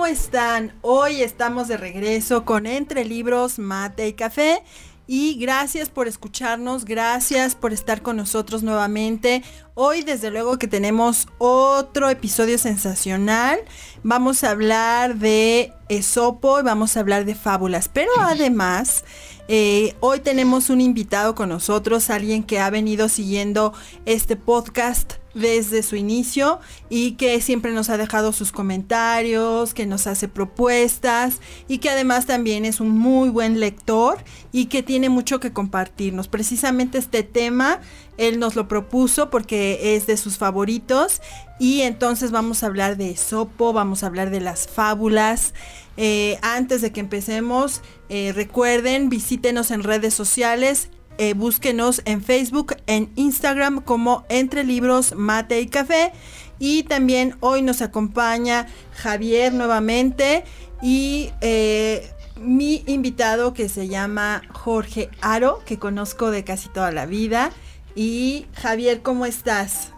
¿Cómo están? Hoy estamos de regreso con Entre Libros, Mate y Café. Y gracias por escucharnos, gracias por estar con nosotros nuevamente. Hoy desde luego que tenemos otro episodio sensacional. Vamos a hablar de Esopo y vamos a hablar de fábulas. Pero además, eh, hoy tenemos un invitado con nosotros, alguien que ha venido siguiendo este podcast desde su inicio y que siempre nos ha dejado sus comentarios, que nos hace propuestas y que además también es un muy buen lector y que tiene mucho que compartirnos. Precisamente este tema él nos lo propuso porque es de sus favoritos y entonces vamos a hablar de Sopo, vamos a hablar de las fábulas. Eh, antes de que empecemos, eh, recuerden, visítenos en redes sociales eh, búsquenos en Facebook, en Instagram como Entre Libros, Mate y Café. Y también hoy nos acompaña Javier nuevamente y eh, mi invitado que se llama Jorge Aro, que conozco de casi toda la vida. Y Javier, ¿cómo estás?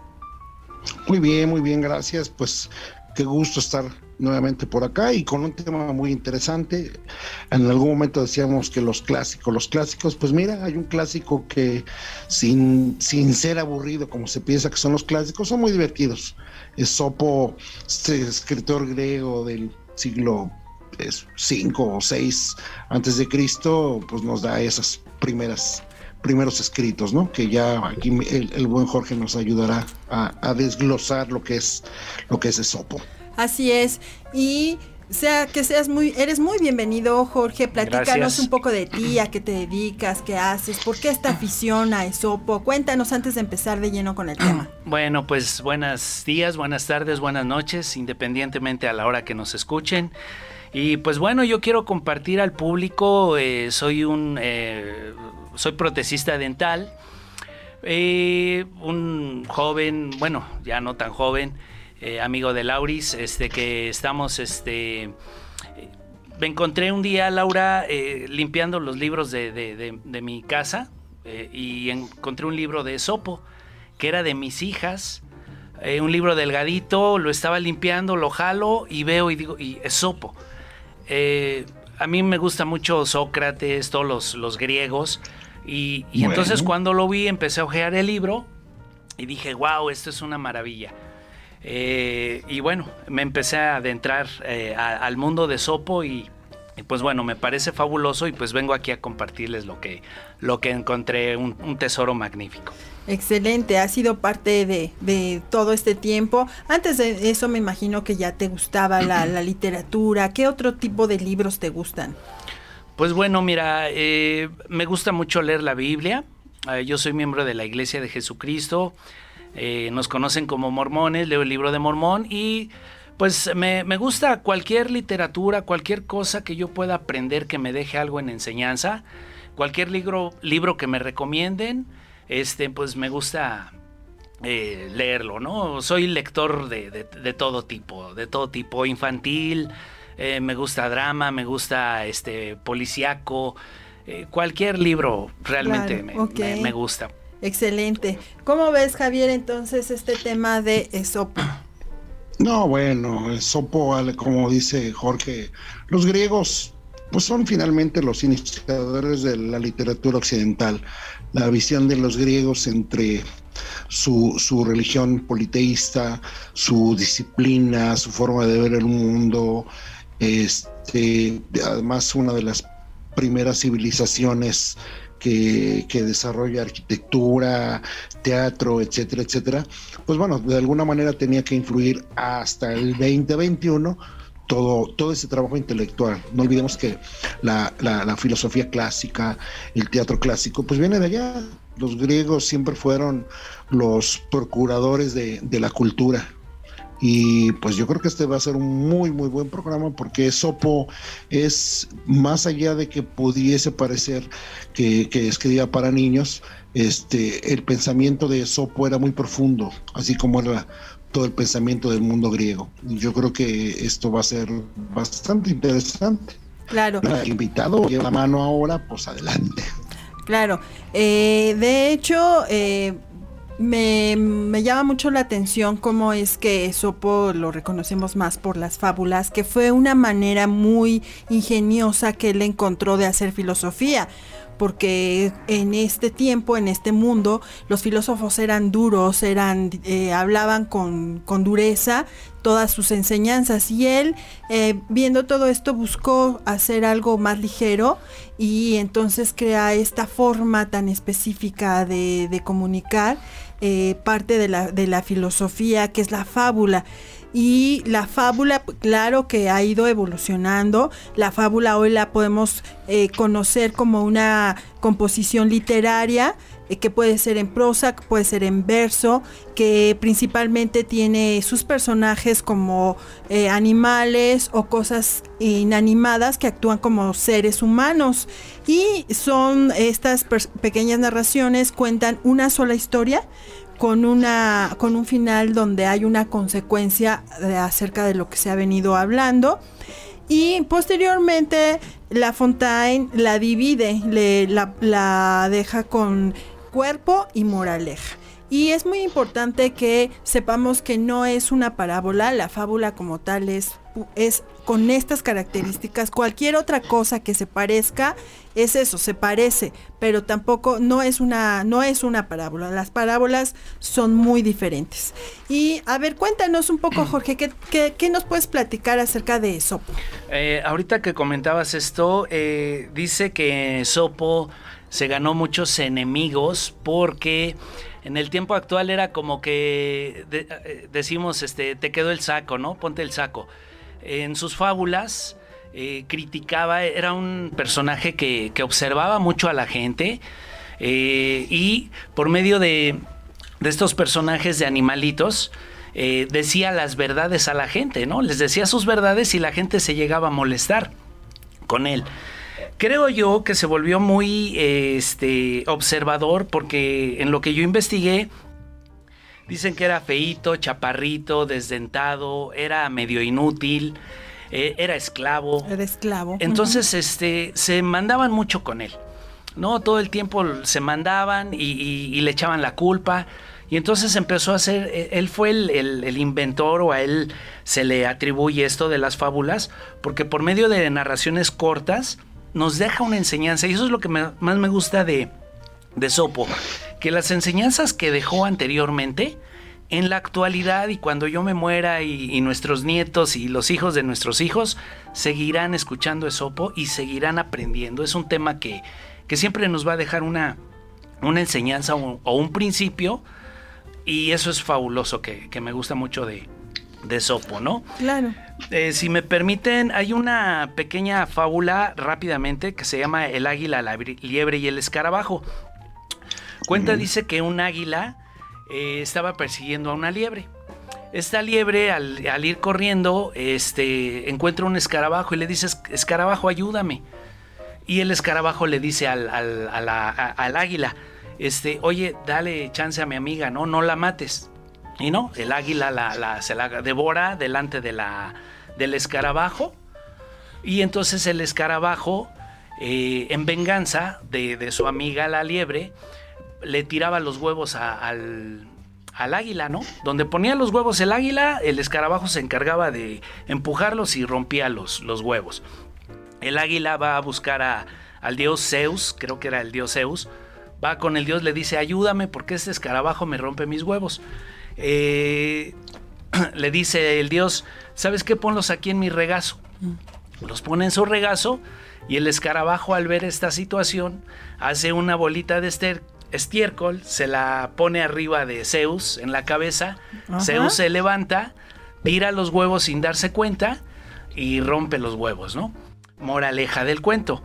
Muy bien, muy bien, gracias. Pues qué gusto estar nuevamente por acá y con un tema muy interesante. En algún momento decíamos que los clásicos, los clásicos, pues mira, hay un clásico que sin, sin ser aburrido como se piensa que son los clásicos, son muy divertidos. Esopo, este escritor griego del siglo 5 o 6 antes de Cristo, pues nos da esas primeras primeros escritos, ¿no? Que ya aquí el, buen Jorge nos ayudará a, a, desglosar lo que es lo que es Esopo. Así es. Y sea que seas muy, eres muy bienvenido, Jorge. Platícanos un poco de ti, a qué te dedicas, qué haces, por qué esta afición a Esopo. Cuéntanos antes de empezar de lleno con el tema. Bueno, pues buenos días, buenas tardes, buenas noches, independientemente a la hora que nos escuchen. Y pues bueno, yo quiero compartir al público, eh, soy un, eh, soy protecista dental, eh, un joven, bueno, ya no tan joven, eh, amigo de Lauris, este, que estamos, este, me encontré un día, Laura, eh, limpiando los libros de, mi casa y encontré un libro de Sopo, que era de mis hijas, un libro delgadito, lo estaba limpiando, lo jalo y veo y digo, y Sopo. a mí me gusta mucho Sócrates, todos los, los griegos, y, entonces cuando lo vi empecé a ojear el libro y dije, wow, esto es una maravilla. Eh, y bueno, me empecé a adentrar eh, al mundo de Sopo y, pues bueno, me parece fabuloso y pues vengo aquí a compartirles lo que, lo que encontré, un, tesoro magnífico. Excelente, ha sido parte de, todo este tiempo. Antes de eso me imagino que ya te gustaba la, literatura. ¿Qué otro tipo de libros te gustan? Pues bueno, mira, eh, me gusta mucho leer la Biblia. yo soy miembro de la Iglesia de Jesucristo. Eh, nos conocen como mormones, leo el libro de Mormón y pues me, gusta cualquier literatura, cualquier cosa que yo pueda aprender que me deje algo en enseñanza, cualquier libro, libro que me recomienden, este, pues me gusta eh, leerlo, ¿no? Soy lector de, todo tipo, de todo tipo, infantil, eh, me gusta drama, me gusta este policíaco, cualquier libro realmente me gusta. Excelente. ¿Cómo ves, Javier, entonces este tema de Esopo? No, bueno, Esopo, como dice Jorge, los griegos pues son finalmente los iniciadores de la literatura occidental. La visión de los griegos entre su, su, religión politeísta, su disciplina, su forma de ver el mundo, este, además una de las primeras civilizaciones que, desarrolla arquitectura, teatro, etcétera, etcétera, pues bueno, de alguna manera tenía que influir hasta el 2021 todo, todo ese trabajo intelectual. No olvidemos que la, filosofía clásica, el teatro clásico, pues viene de allá. Los griegos siempre fueron los procuradores de, de la cultura. Y pues yo creo que este va a ser un muy, muy buen programa porque Sopo es más allá de que pudiese parecer que, que escribía para niños, este, el pensamiento de Sopo era muy profundo, así como era todo el pensamiento del mundo griego. Yo creo que esto va a ser bastante interesante. Claro. El invitado lleva la mano ahora, pues adelante. Claro. Eh, de hecho, eh, me, me, llama mucho la atención cómo es que Esopo lo reconocemos más por las fábulas, que fue una manera muy ingeniosa que él encontró de hacer filosofía porque en este tiempo, en este mundo, los filósofos eran duros, eran, eh, hablaban con, con, dureza todas sus enseñanzas y él, eh, viendo todo esto, buscó hacer algo más ligero y entonces crea esta forma tan específica de, de comunicar eh, parte de la, de la filosofía que es la fábula. Y la fábula, claro que ha ido evolucionando. La fábula hoy la podemos eh, conocer como una composición literaria eh, que puede ser en prosa, puede ser en verso, que principalmente tiene sus personajes como eh, animales o cosas inanimadas que actúan como seres humanos. Y son estas pequeñas narraciones, cuentan una sola historia con, una, con un final donde hay una consecuencia acerca de lo que se ha venido hablando. Y posteriormente La Fontaine la divide, le, la, la deja con cuerpo y moraleja. Y es muy importante que sepamos que no es una parábola, la fábula como tal es, es con estas características. Cualquier otra cosa que se parezca es eso, se parece, pero tampoco no es una no es una parábola. Las parábolas son muy diferentes. Y a ver, cuéntanos un poco, Jorge, ¿qué, qué, nos puedes platicar acerca de Sopo? Eh, ahorita que comentabas esto, eh, dice que Sopo se ganó muchos enemigos porque en el tiempo actual era como que eh, decimos, este, te quedó el saco, ¿no? Ponte el saco en sus fábulas eh, criticaba, era un personaje que, observaba mucho a la gente eh, y por medio de, estos personajes de animalitos, eh, decía las verdades a la gente, ¿no? Les decía sus verdades y la gente se llegaba a molestar con él. Creo yo que se volvió muy este, observador porque en lo que yo investigué, Dicen que era feito, chaparrito, desdentado, era medio inútil, eh, era esclavo. Era esclavo. Entonces, este, se mandaban mucho con él. ¿no? Todo el tiempo se mandaban y, le echaban la culpa. Y entonces empezó a hacer, e, él fue el, inventor o a él se le atribuye esto de las fábulas, porque por medio de narraciones cortas nos deja una enseñanza. Y eso es lo que más me gusta de, de Sopo, que las enseñanzas que dejó anteriormente, en la actualidad y cuando yo me muera y, nuestros nietos y los hijos de nuestros hijos seguirán escuchando Esopo y seguirán aprendiendo. Es un tema que, que siempre nos va a dejar una, una enseñanza o, un principio y eso es fabuloso que, me gusta mucho de, de Sopo, ¿no? Claro. Eh, si me permiten, hay una pequeña fábula rápidamente que se llama El águila, la liebre y el escarabajo. Cuenta, dice que un águila eh, estaba persiguiendo a una liebre. Esta liebre, al, ir corriendo, este, encuentra un escarabajo y le dice, escarabajo, ayúdame. Y el escarabajo le dice al, águila, este, oye, dale chance a mi amiga, no, no la mates. Y no, el águila la, se la devora delante de la, del escarabajo. Y entonces el escarabajo, eh, en venganza de, de, su amiga la liebre, le tiraba los huevos al, águila, ¿no? Donde ponía los huevos el águila, el escarabajo se encargaba de empujarlos y rompía los, los huevos. El águila va a buscar a, al dios Zeus, creo que era el dios Zeus, va con el dios, le dice, ayúdame porque este escarabajo me rompe mis huevos. Eh, le dice el dios, ¿sabes qué? Ponlos aquí en mi regazo. Mm. Los pone en su regazo y el escarabajo al ver esta situación hace una bolita de, ester estiércol, se la pone arriba de Zeus en la cabeza, Zeus se levanta, tira los huevos sin darse cuenta y rompe los huevos, ¿no? Moraleja del cuento.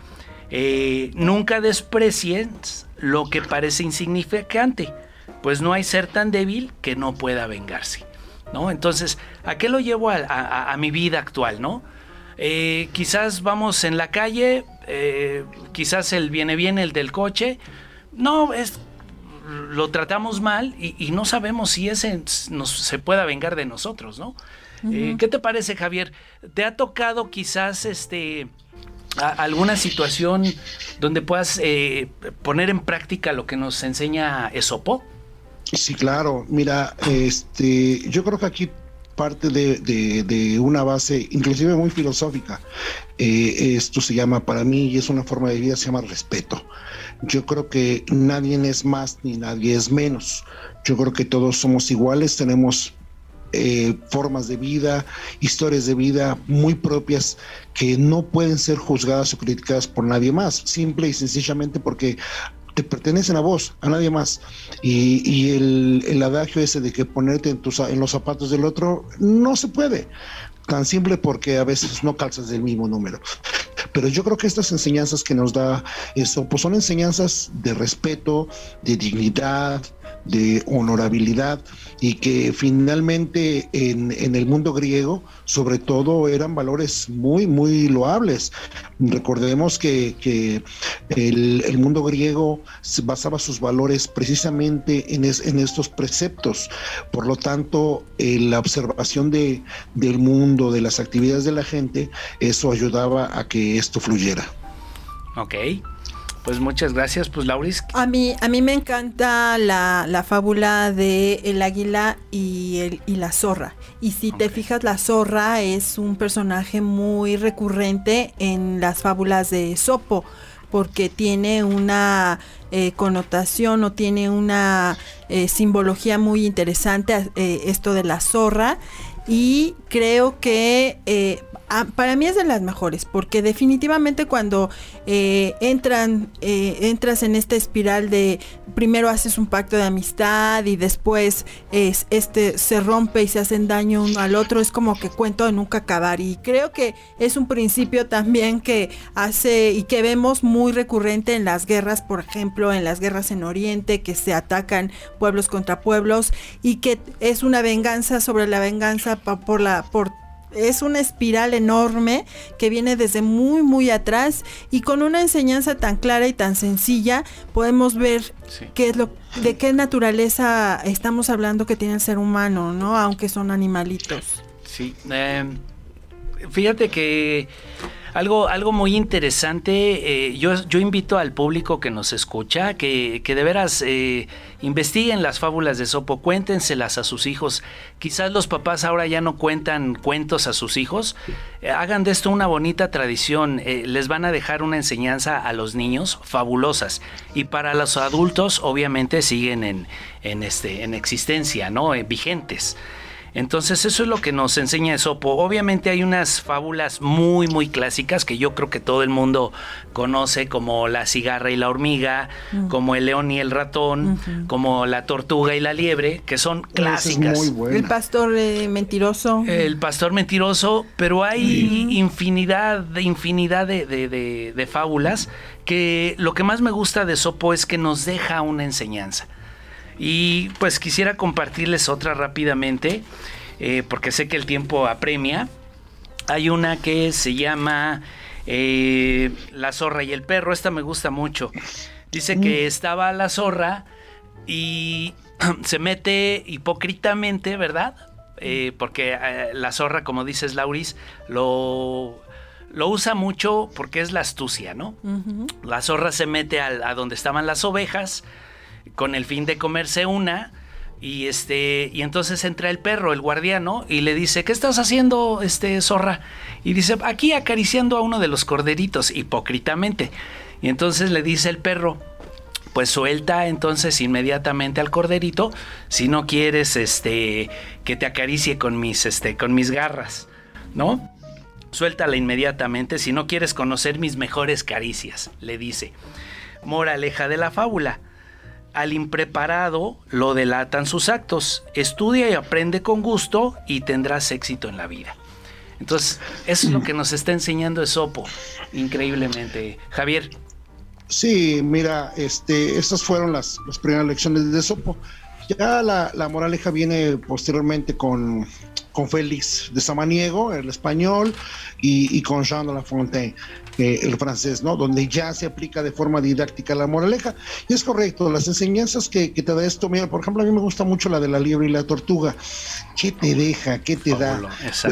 Eh, nunca desprecies lo que parece insignificante, pues no hay ser tan débil que no pueda vengarse. ¿no? Entonces, ¿a qué lo llevo a, mi vida actual? ¿no? Eh, quizás vamos en la calle, eh, quizás el viene bien el del coche, no, es, lo tratamos mal y, no sabemos si ese nos, se pueda vengar de nosotros, ¿no? ¿Qué te parece, Javier? ¿Te ha tocado quizás este alguna situación donde puedas eh, poner en práctica lo que nos enseña Esopo? Sí, claro. Mira, este, yo creo que aquí parte de, una base, inclusive muy filosófica. Eh, esto se llama, para mí, y es una forma de vida, se llama respeto. Yo creo que nadie es más ni nadie es menos. Yo creo que todos somos iguales, tenemos eh, formas de vida, historias de vida muy propias que no pueden ser juzgadas o criticadas por nadie más, simple y sencillamente porque te pertenecen a vos, a nadie más. Y, el, adagio ese de que ponerte en, tus, en los zapatos del otro, no se puede. Tan simple porque a veces no calzas del mismo número. Pero yo creo que estas enseñanzas que nos da eso, pues son enseñanzas de respeto, de dignidad, de honorabilidad y que finalmente en, el mundo griego sobre todo eran valores muy muy loables. Recordemos que, el, mundo griego basaba sus valores precisamente en, en estos preceptos. Por lo tanto la observación de, del mundo de las actividades de la gente eso ayudaba a que esto fluyera. Ok pues muchas gracias, pues Lauris. A mí, a mí me encanta la, fábula de el águila y, el, y la zorra. Y si te fijas, la zorra es un personaje muy recurrente en las fábulas de Sopo, porque tiene una eh, connotación o tiene una eh, simbología muy interesante eh, esto de la zorra. Y creo que Ah, para mí es de las mejores, porque definitivamente cuando eh, entran, eh, entras en esta espiral de primero haces un pacto de amistad y después es, este se rompe y se hacen daño uno al otro, es como que cuento de nunca acabar. Y creo que es un principio también que hace y que vemos muy recurrente en las guerras, por ejemplo, en las guerras en Oriente, que se atacan pueblos contra pueblos y que es una venganza sobre la venganza por la por es una espiral enorme que viene desde muy muy atrás y con una enseñanza tan clara y tan sencilla podemos ver qué es lo de qué naturaleza estamos hablando que tiene el ser humano, ¿no? Aunque son animalitos. Sí. Em, fíjate que algo, algo muy interesante, eh, yo, yo invito al público que nos escucha que, que de veras eh, investiguen las fábulas de Sopo, cuéntenselas a sus hijos. Quizás los papás ahora ya no cuentan cuentos a sus hijos. Eh, hagan de esto una bonita tradición. les van a dejar una enseñanza a los niños fabulosas. Y para los adultos, obviamente, siguen en, en, este, en existencia, ¿no? vigentes. Entonces eso es lo que nos enseña Esopo. Obviamente hay unas fábulas muy muy clásicas que yo creo que todo el mundo conoce como la cigarra y la hormiga, mm. como el león y el ratón, como la tortuga y la liebre, que son clásicas. el pastor eh, mentiroso. El pastor mentiroso, pero hay infinidad, de infinidad de, de fábulas que lo que más me gusta de Esopo es que nos deja una enseñanza. Y pues quisiera compartirles otra rápidamente, eh, porque sé que el tiempo apremia. Hay una que se llama eh, La zorra y el perro. Esta me gusta mucho. Dice que mm. estaba la zorra y se mete hipócritamente, ¿verdad? Eh, porque la zorra, como dices, Lauris, lo, lo usa mucho porque es la astucia, ¿no? La zorra se mete a donde estaban las ovejas con el fin de comerse una. Y este, y entonces entra el perro, el guardiano, y le dice, ¿qué estás haciendo, este zorra? Y dice, aquí acariciando a uno de los corderitos, hipócritamente. Y entonces le dice el perro, pues suelta entonces inmediatamente al corderito, si no quieres este que te acaricie con mis este con mis garras, ¿no? Suéltala inmediatamente si no quieres conocer mis mejores caricias, le dice. Moraleja de la fábula. Al impreparado lo delatan sus actos. Estudia y aprende con gusto y tendrás éxito en la vida. Entonces, eso es lo que nos está enseñando Esopo, increíblemente. Javier. Sí, mira, este, estas fueron las, las primeras lecciones de Esopo. Ya la, la moraleja viene posteriormente con, con Félix de Samaniego, el español, y, y con Jean de La Fontaine el francés, ¿no? Donde ya se aplica de forma didáctica la moraleja. Y es correcto, las enseñanzas que, te da esto, mira, por ejemplo, a mí me gusta mucho la de la liebre y la tortuga. ¿Qué te deja? ¿Qué te da?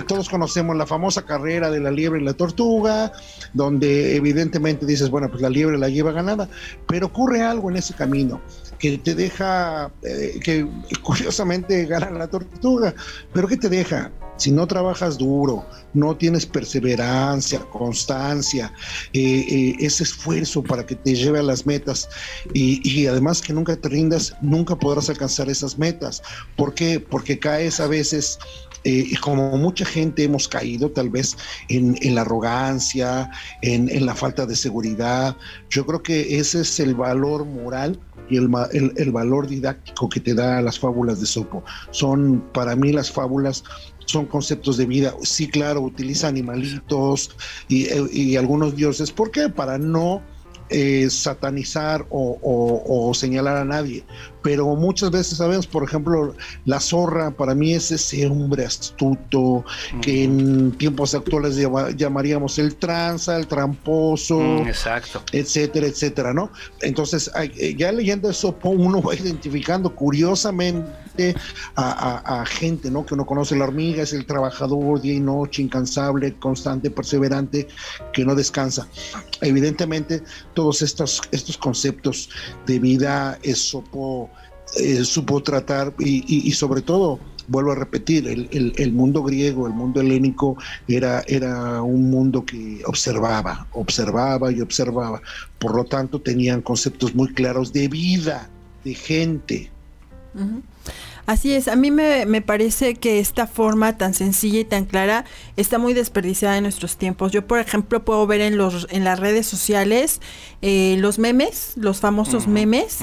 Todos conocemos la famosa carrera de la liebre y la tortuga, donde evidentemente dices, bueno, pues la liebre la lleva ganada, pero ocurre algo en ese camino que te deja, eh, que curiosamente gana la tortuga, pero ¿qué te deja? Si no trabajas duro, no tienes perseverancia, constancia, eh, eh, ese esfuerzo para que te lleve a las metas y, además que nunca te rindas, nunca podrás alcanzar esas metas. ¿Por qué? Porque caes a veces y como mucha gente hemos caído tal vez en, la arrogancia, en, la falta de seguridad, yo creo que ese es el valor moral y el, el, valor didáctico que te da las fábulas de Sopo. Son, para mí, las fábulas son conceptos de vida. Sí, claro, utiliza animalitos y, y algunos dioses. ¿Por qué? Para no eh, satanizar o, señalar a nadie, pero muchas veces sabemos, por ejemplo, la zorra para mí es ese hombre astuto que en tiempos actuales llamaríamos el tranza, el tramposo, mm, exacto. etcétera, etcétera, ¿no? Entonces, eh, ya leyendo eso, uno va identificando curiosamente a, gente, ¿no? Que uno conoce la hormiga, es el trabajador día y noche, incansable, constante, perseverante, que no descansa. Evidentemente, todos estos, conceptos de vida eh, supo tratar y, sobre todo, vuelvo a repetir, el, mundo griego, el mundo helénico era, era un mundo que observaba, observaba y observaba. Por lo tanto, tenían conceptos muy claros de vida, de gente. Así es, a mí me, me, parece que esta forma tan sencilla y tan clara está muy desperdiciada en nuestros tiempos. Yo, por ejemplo, puedo ver en, los, en las redes sociales eh, los memes, los famosos memes,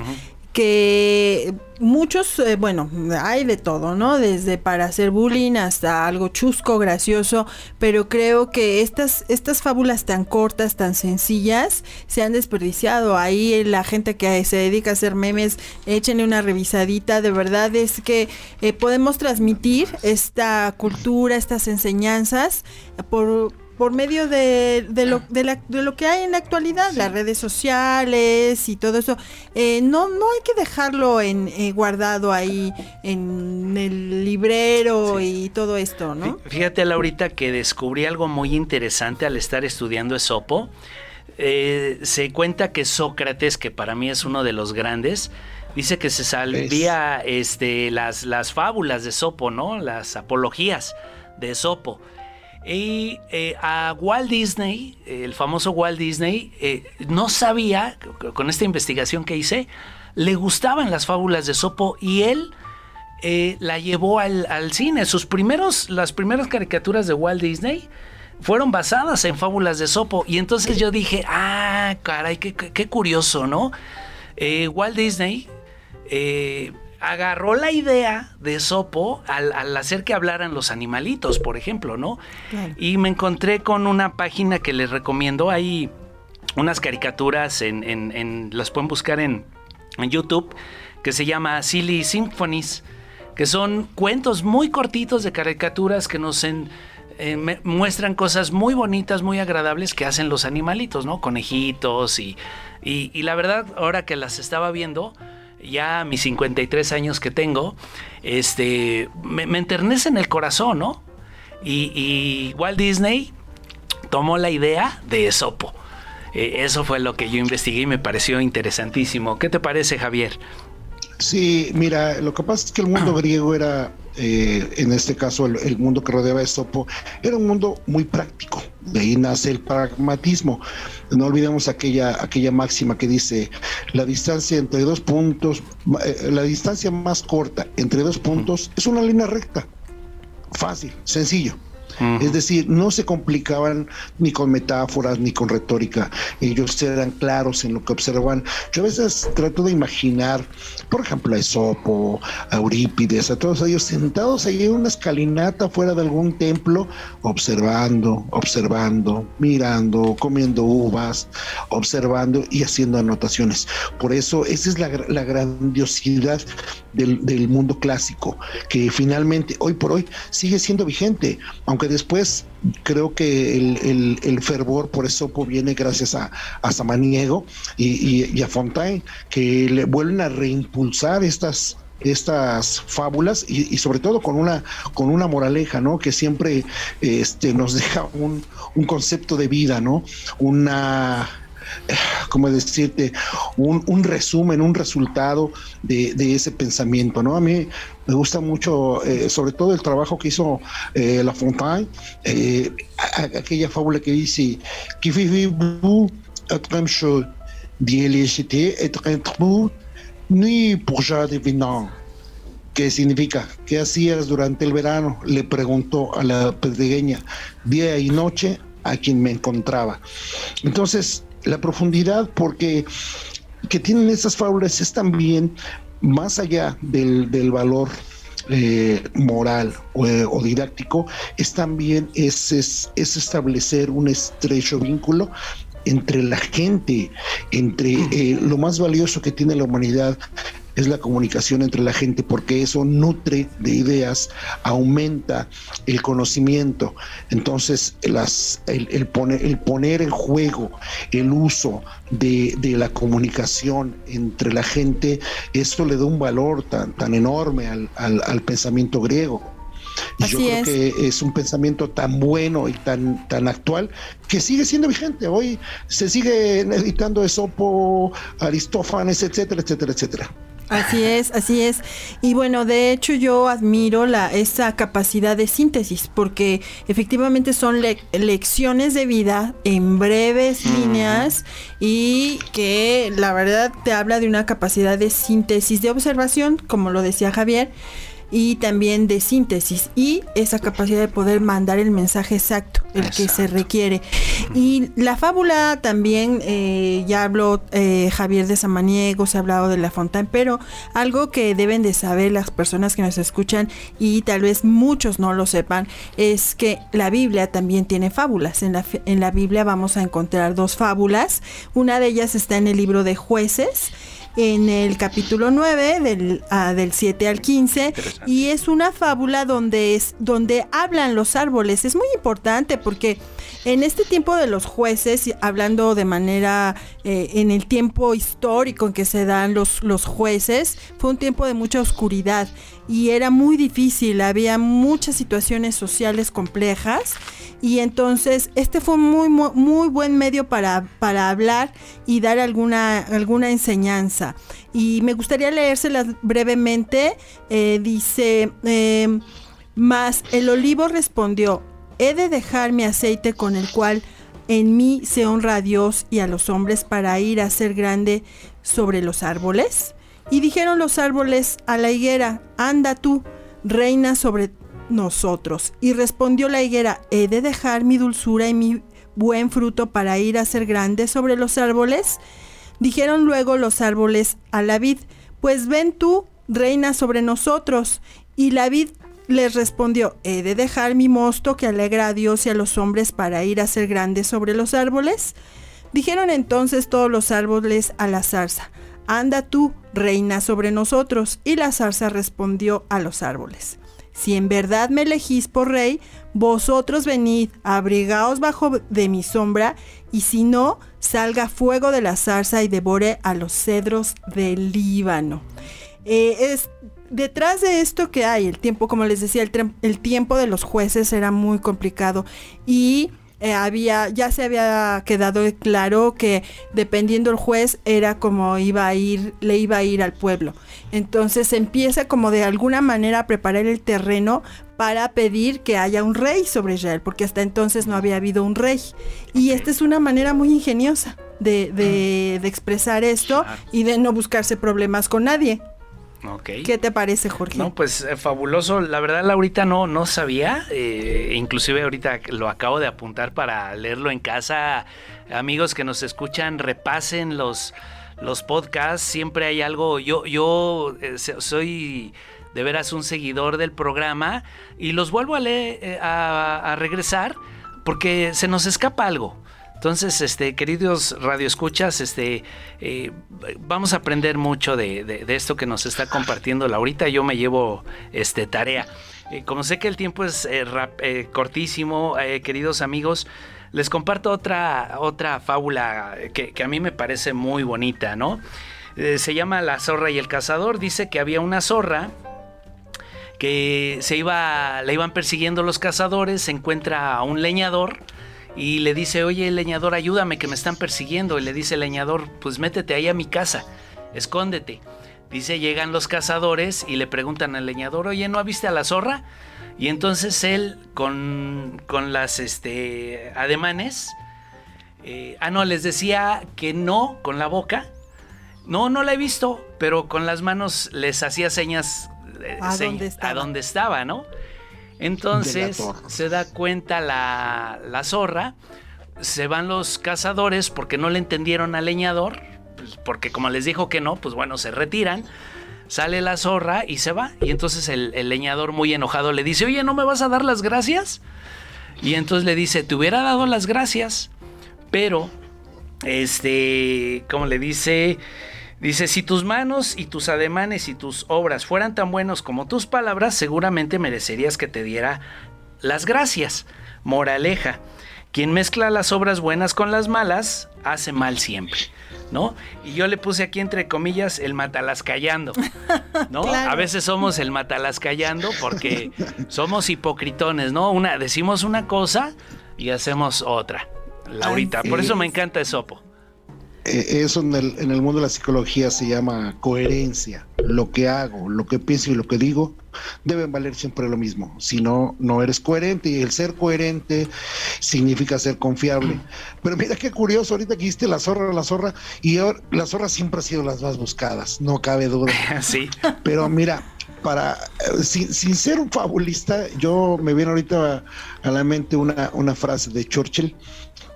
que muchos, eh, bueno, hay de todo, ¿no? Desde para hacer bullying hasta algo chusco, gracioso, pero creo que estas, estas fábulas tan cortas, tan sencillas, se han desperdiciado. Ahí la gente que se dedica a hacer memes, échenle una revisadita, de verdad es que eh, podemos transmitir esta cultura, estas enseñanzas por por medio de, de, lo, de, la, de, lo que hay en la actualidad, las redes sociales y todo eso. Eh, no, no hay que dejarlo en, eh, guardado ahí en el librero y todo esto, ¿no? Fíjate, Laurita, que descubrí algo muy interesante al estar estudiando Esopo. Eh, se cuenta que Sócrates, que para mí es uno de los grandes, dice que se salvía este, las, las fábulas de Sopo, ¿no? Las apologías de Sopo. Y eh, a Walt Disney, el famoso Walt Disney, eh, no sabía, con esta investigación que hice, le gustaban las fábulas de Sopo y él eh, la llevó al, cine. Sus primeros, las primeras caricaturas de Walt Disney fueron basadas en fábulas de Sopo. Y entonces yo dije, ah, caray, qué, qué curioso, ¿no? Walt Disney agarró la idea de Sopo al, hacer que hablaran los animalitos, por ejemplo, ¿no? Y me encontré con una página que les recomiendo. Hay unas caricaturas, en, las pueden buscar en, YouTube, que se llama Silly Symphonies, que son cuentos muy cortitos de caricaturas que nos muestran cosas muy bonitas, muy agradables que hacen los animalitos, ¿no? Conejitos y, y la verdad, ahora que las estaba viendo, ya mis 53 años que tengo, este, me, enternece en el corazón, ¿no? Y, Walt Disney tomó la idea de Esopo. Eh, eso fue lo que yo investigué y me pareció interesantísimo. ¿Qué te parece, Javier? Sí, mira, lo que pasa es que el mundo griego era, eh, en este caso, el, mundo que rodeaba a Esopo, era un mundo muy práctico. De ahí nace el pragmatismo. No olvidemos aquella, aquella máxima que dice, la distancia entre dos puntos, eh, la distancia más corta entre dos puntos es una línea recta. Fácil, sencillo. Es decir, no se complicaban ni con metáforas ni con retórica. Ellos eran claros en lo que observan. Yo a veces trato de imaginar, por ejemplo, a Esopo, a Eurípides, a todos ellos sentados ahí en una escalinata fuera de algún templo, observando, observando, mirando, comiendo uvas, observando y haciendo anotaciones. Por eso, esa es la, grandiosidad del, mundo clásico, que finalmente, hoy por hoy, sigue siendo vigente, aunque después creo que el, fervor por eso viene gracias a, Samaniego y, a Fontaine, que le vuelven a reimpulsar estas estas fábulas y, sobre todo con una con una moraleja no que siempre este nos deja un, un concepto de vida no una como decirte, un, resumen, un resultado de, ese pensamiento, ¿no? A mí me gusta mucho, eh, sobre todo el trabajo que hizo eh, La Fontaine, eh, aquella fábula que dice, ni ¿Qué significa? ¿Qué hacías durante el verano? Le preguntó a la pedregueña, día y noche, a quien me encontraba. Entonces, la profundidad porque que tienen estas fábulas es también más allá del, valor eh, moral o, didáctico, es también es, es, establecer un estrecho vínculo entre la gente, entre eh, lo más valioso que tiene la humanidad, es la comunicación entre la gente, porque eso nutre de ideas, aumenta el conocimiento. Entonces, las, el, poner, el poner en juego el uso de, la comunicación entre la gente, eso le da un valor tan, tan enorme al, al, pensamiento griego. Y yo creo que es un pensamiento tan bueno y tan, tan actual que sigue siendo vigente. Hoy se sigue editando Esopo, Aristófanes, etcétera, etcétera, etcétera. Así es, así es. Y bueno, de hecho yo admiro la, esa capacidad de síntesis, porque efectivamente son lecciones de vida en breves líneas y que la verdad te habla de una capacidad de síntesis, de observación, como lo decía Javier y también de síntesis y esa capacidad de poder mandar el mensaje exacto, el que se requiere. Y la fábula también, eh, ya habló eh, Javier de Samaniego, se ha hablado de La Fontaine, pero algo que deben de saber las personas que nos escuchan y tal vez muchos no lo sepan, es que la Biblia también tiene fábulas. En la, en la Biblia vamos a encontrar dos fábulas. Una de ellas está en el libro de jueces en el capítulo 9 del, ah, del 7 al 15 y es una fábula donde es donde hablan los árboles. Es muy importante porque en este tiempo de los jueces, hablando de manera eh, en el tiempo histórico en que se dan los, los jueces, fue un tiempo de mucha oscuridad y era muy difícil, había muchas situaciones sociales complejas y entonces este fue un muy, muy, buen medio para, para hablar y dar alguna, alguna enseñanza. Y me gustaría leérselas brevemente. Eh, dice, eh, más el olivo respondió, he de dejar mi aceite con el cual en mí se honra a Dios y a los hombres para ir a ser grande sobre los árboles. Y dijeron los árboles a la higuera, anda tú, reina sobre nosotros. Y respondió la higuera, ¿he de dejar mi dulzura y mi buen fruto para ir a ser grande sobre los árboles? Dijeron luego los árboles a la vid, pues ven tú, reina sobre nosotros. Y la vid les respondió, ¿he de dejar mi mosto que alegra a Dios y a los hombres para ir a ser grande sobre los árboles? Dijeron entonces todos los árboles a la zarza, Anda tú, reina sobre nosotros. Y la zarza respondió a los árboles, si en verdad me elegís por rey, vosotros venid, abrigaos bajo de mi sombra, y si no, salga fuego de la zarza y devore a los cedros del Líbano. Eh, es, detrás de esto que hay, el tiempo, como les decía, el, el tiempo de los jueces era muy complicado y eh, había, ya se había quedado claro que dependiendo el juez era como iba a ir, le iba a ir al pueblo. Entonces se empieza como de alguna manera a preparar el terreno para pedir que haya un rey sobre Israel, porque hasta entonces no había habido un rey. Y esta es una manera muy ingeniosa de, de, expresar esto y de no buscarse problemas con nadie. ¿Qué te parece, Jorge? No, pues eh, fabuloso. La verdad, Laurita no, no sabía. Eh, inclusive ahorita lo acabo de apuntar para leerlo en casa. Amigos que nos escuchan, repasen los, los podcasts. Siempre hay algo. Yo, yo eh, soy de veras un seguidor del programa y los vuelvo a leer, a regresar porque se nos escapa algo. Entonces, este, queridos radioescuchas, este, eh, vamos a aprender mucho de, esto que nos está compartiendo Laurita. Yo me llevo este, tarea. Eh, como sé que el tiempo es eh, cortísimo, queridos amigos, les comparto otra, otra fábula que, a mí me parece muy bonita, ¿no? se llama La zorra y el cazador. Dice que había una zorra que se iba, la iban persiguiendo los cazadores, se encuentra a un leñador y le dice, oye, leñador, ayúdame, que me están persiguiendo. Y le dice el leñador, pues métete ahí a mi casa, escóndete. Dice, llegan los cazadores y le preguntan al leñador, oye, ¿no viste a la zorra? Y entonces él, con, con las este, ademanes, eh, ah, no, les decía que no con la boca. No, no la he visto, pero con las manos les hacía señas eh, a, a dónde estaba, ¿no? Entonces se da cuenta la, zorra, se van los cazadores porque no le entendieron al leñador, pues, porque como les dijo que no, pues bueno, se retiran. Sale la zorra y se va. Y entonces el, leñador muy enojado le dice, oye, ¿no me vas a dar las gracias? Y entonces le dice, te hubiera dado las gracias, pero, este, como le dice, Dice, si tus manos y tus ademanes y tus obras fueran tan buenos como tus palabras, seguramente merecerías que te diera las gracias. Moraleja, quien mezcla las obras buenas con las malas, hace mal siempre. ¿No? Y yo le puse aquí entre comillas el matalas callando, ¿no? A veces somos el matalas callando porque somos hipocritones, ¿no? Una, decimos una cosa y hacemos otra. Laurita, por eso me encanta Esopo. Eh, eso en el, en el mundo de la psicología se llama coherencia. Lo que hago, lo que pienso y lo que digo deben valer siempre lo mismo. Si no, no eres coherente y el ser coherente significa ser confiable. Pero mira qué curioso, ahorita que hiciste la zorra, la zorra, y la zorra siempre ha sido las más buscadas, no cabe duda. Sí. Pero mira, para eh, sin, ser un fabulista, yo me viene ahorita a, la mente una, una frase de Churchill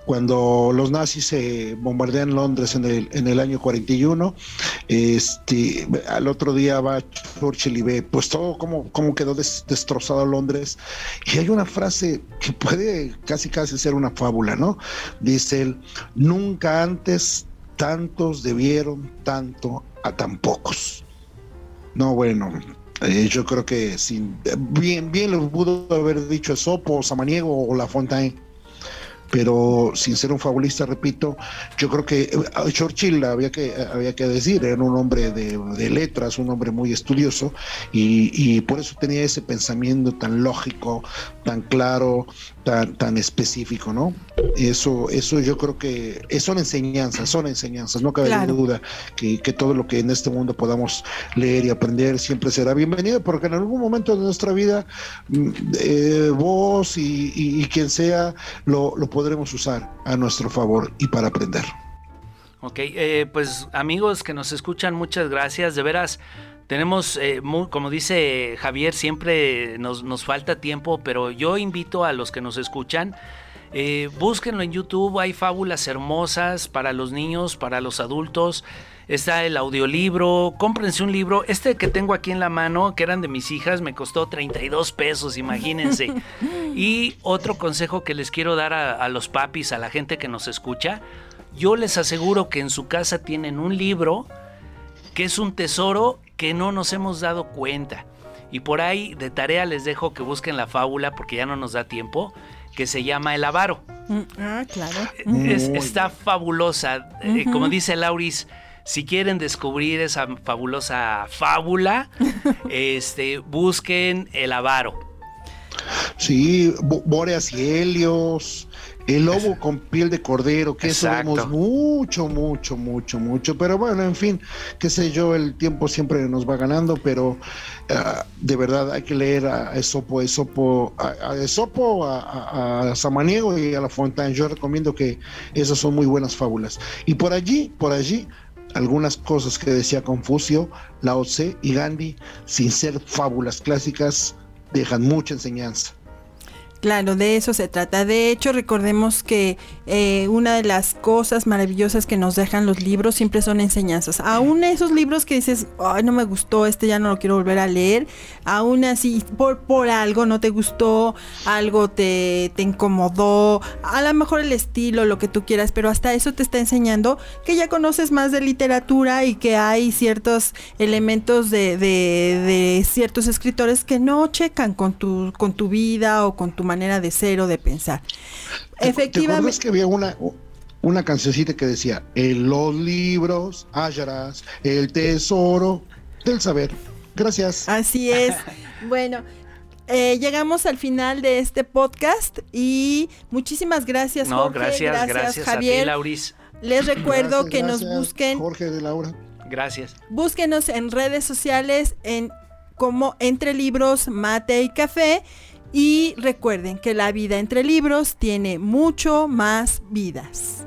cuando los nazis se bombardean Londres en el, en el año 41, este, al otro día va Churchill y ve pues todo cómo, cómo quedó destrozado Londres. Y hay una frase que puede casi casi ser una fábula, ¿no? Dice él, nunca antes tantos debieron tanto a tan pocos. No, bueno, eh, yo creo que sin, bien, bien lo pudo haber dicho Sopo, Samaniego o La Fontaine pero sin ser un fabulista, repito, yo creo que eh, Churchill había que, había que decir, era un hombre de, letras, un hombre muy estudioso y, por eso tenía ese pensamiento tan lógico, tan claro, tan, específico, ¿no? Eso, eso yo creo que son enseñanzas, son enseñanzas, no cabe duda que, todo lo que en este mundo podamos leer y aprender siempre será bienvenido, porque en algún momento de nuestra vida mm, eh, vos y, quien sea lo, podremos usar a nuestro favor y para aprender. Ok, eh, pues amigos que nos escuchan, muchas gracias, de veras. Tenemos, eh, como dice Javier, siempre nos, nos, falta tiempo, pero yo invito a los que nos escuchan, eh, búsquenlo en YouTube, hay fábulas hermosas para los niños, para los adultos. Está el audiolibro, cómprense un libro. Este que tengo aquí en la mano, que eran de mis hijas, me costó 32 pesos, imagínense. y otro consejo que les quiero dar a, a los papis, a la gente que nos escucha, yo les aseguro que en su casa tienen un libro que es un tesoro que no nos hemos dado cuenta. Y por ahí de tarea les dejo que busquen la fábula porque ya no nos da tiempo, que se llama El Avaro. Mm, ah, claro. está fabulosa. Eh, como dice Lauris, si quieren descubrir esa fabulosa fábula, este, busquen El Avaro. Sí, Boreas y Helios, el lobo con piel de cordero, que eso vemos mucho, mucho, mucho, mucho. Pero bueno, en fin, qué sé yo, el tiempo siempre nos va ganando, pero ah, de verdad hay que leer a Esopo, Esopo, a, a Esopo, a, Samaniego y a La Fontaine. Yo recomiendo que esas son muy buenas fábulas. Y por allí, por allí, algunas cosas que decía Confucio, Lao Tse y Gandhi, sin ser fábulas clásicas, dejan mucha enseñanza. Claro, de eso se trata. De hecho, recordemos que eh, una de las cosas maravillosas que nos dejan los libros siempre son enseñanzas. Aún esos libros que dices, ay, no me gustó, este ya no lo quiero volver a leer, aún así, por, por algo no te gustó, algo te, te incomodó, a lo mejor el estilo, lo que tú quieras, pero hasta eso te está enseñando que ya conoces más de literatura y que hay ciertos elementos de, de, de ciertos escritores que no checan con tu, con tu vida o con tu manera de ser o de pensar. Efectivamente. ¿Te que había una, una cancioncita que decía, en los libros hallarás el tesoro del saber? Gracias. Así es. bueno. Eh, llegamos al final de este podcast y muchísimas gracias, no, Jorge. Gracias, gracias, Javier. A ti, Lauris. Les recuerdo que nos busquen. Jorge de Laura. Gracias. Búsquenos en redes sociales en como Entre Libros, Mate y Café y recuerden que la vida entre libros tiene mucho más vidas.